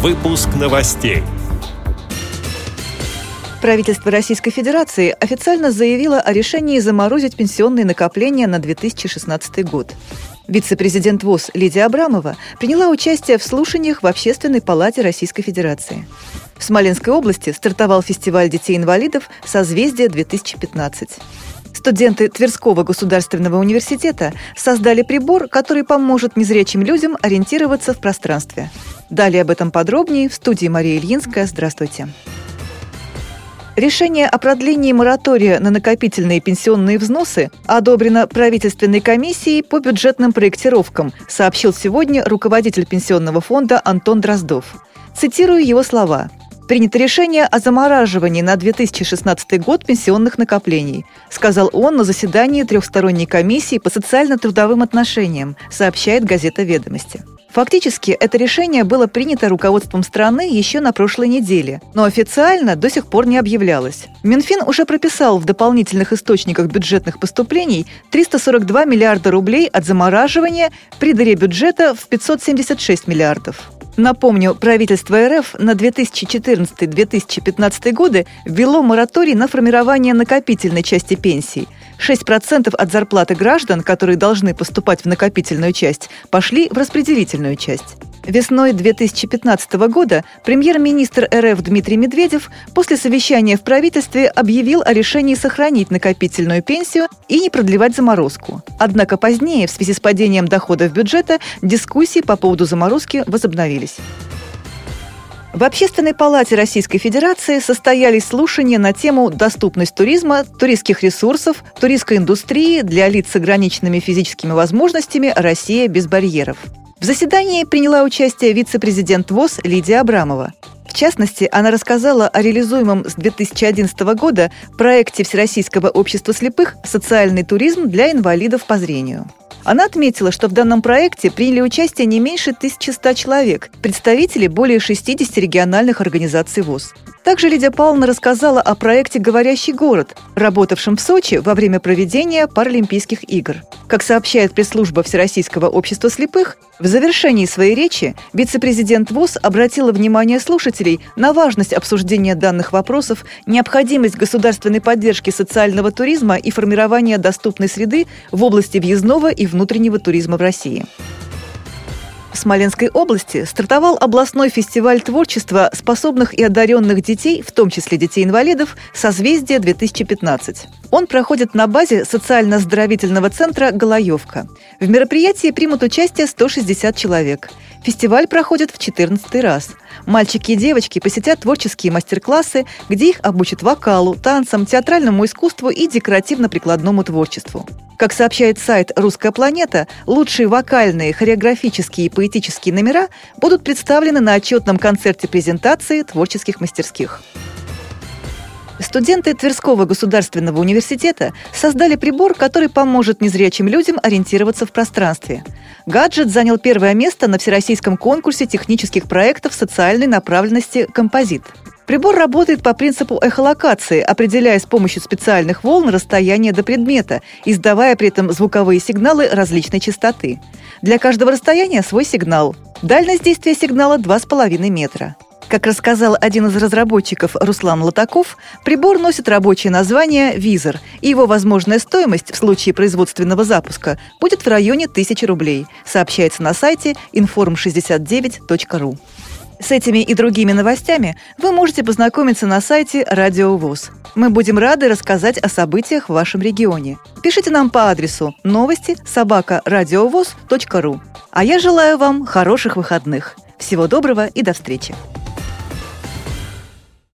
Выпуск новостей. Правительство Российской Федерации официально заявило о решении заморозить пенсионные накопления на 2016 год. Вице-президент ВОЗ Лидия Абрамова приняла участие в слушаниях в Общественной палате Российской Федерации. В Смоленской области стартовал фестиваль детей-инвалидов «Созвездие-2015». Студенты Тверского государственного университета создали прибор, который поможет незрячим людям ориентироваться в пространстве. Далее об этом подробнее в студии Мария Ильинская. Здравствуйте. Решение о продлении моратория на накопительные пенсионные взносы одобрено правительственной комиссией по бюджетным проектировкам, сообщил сегодня руководитель пенсионного фонда Антон Дроздов. Цитирую его слова. Принято решение о замораживании на 2016 год пенсионных накоплений, сказал он на заседании трехсторонней комиссии по социально-трудовым отношениям, сообщает газета «Ведомости». Фактически, это решение было принято руководством страны еще на прошлой неделе, но официально до сих пор не объявлялось. Минфин уже прописал в дополнительных источниках бюджетных поступлений 342 миллиарда рублей от замораживания при дыре бюджета в 576 миллиардов. Напомню, правительство РФ на 2014-2015 годы ввело мораторий на формирование накопительной части пенсий. 6% от зарплаты граждан, которые должны поступать в накопительную часть, пошли в распределительную часть. Весной 2015 года премьер-министр РФ Дмитрий Медведев после совещания в правительстве объявил о решении сохранить накопительную пенсию и не продлевать заморозку. Однако позднее, в связи с падением доходов бюджета, дискуссии по поводу заморозки возобновились. В Общественной палате Российской Федерации состоялись слушания на тему «Доступность туризма, туристских ресурсов, туристской индустрии для лиц с ограниченными физическими возможностями Россия без барьеров». В заседании приняла участие вице-президент ВОЗ Лидия Абрамова. В частности, она рассказала о реализуемом с 2011 года проекте Всероссийского общества слепых «Социальный туризм для инвалидов по зрению». Она отметила, что в данном проекте приняли участие не меньше 1100 человек, представители более 60 региональных организаций ВОЗ. Также Лидия Павловна рассказала о проекте «Говорящий город», работавшем в Сочи во время проведения Паралимпийских игр. Как сообщает пресс-служба Всероссийского общества слепых, в завершении своей речи вице-президент ВОЗ обратила внимание слушателей на важность обсуждения данных вопросов, необходимость государственной поддержки социального туризма и формирования доступной среды в области въездного и внутреннего туризма в России. В Смоленской области стартовал областной фестиваль творчества способных и одаренных детей, в том числе детей-инвалидов, «Созвездие-2015». Он проходит на базе социально-оздоровительного центра «Голоевка». В мероприятии примут участие 160 человек. Фестиваль проходит в 14 раз. Мальчики и девочки посетят творческие мастер-классы, где их обучат вокалу, танцам, театральному искусству и декоративно-прикладному творчеству. Как сообщает сайт «Русская планета», лучшие вокальные, хореографические и поэтические номера будут представлены на отчетном концерте презентации творческих мастерских. Студенты Тверского государственного университета создали прибор, который поможет незрячим людям ориентироваться в пространстве. Гаджет занял первое место на всероссийском конкурсе технических проектов социальной направленности «Композит». Прибор работает по принципу эхолокации, определяя с помощью специальных волн расстояние до предмета, издавая при этом звуковые сигналы различной частоты. Для каждого расстояния свой сигнал. Дальность действия сигнала 2,5 метра. Как рассказал один из разработчиков Руслан Латаков, прибор носит рабочее название «Визор», и его возможная стоимость в случае производственного запуска будет в районе 1000 рублей, сообщается на сайте inform69.ru. С этими и другими новостями вы можете познакомиться на сайте Радио ВОЗ. Мы будем рады рассказать о событиях в вашем регионе. Пишите нам по адресу новости собака ру. А я желаю вам хороших выходных. Всего доброго и до встречи!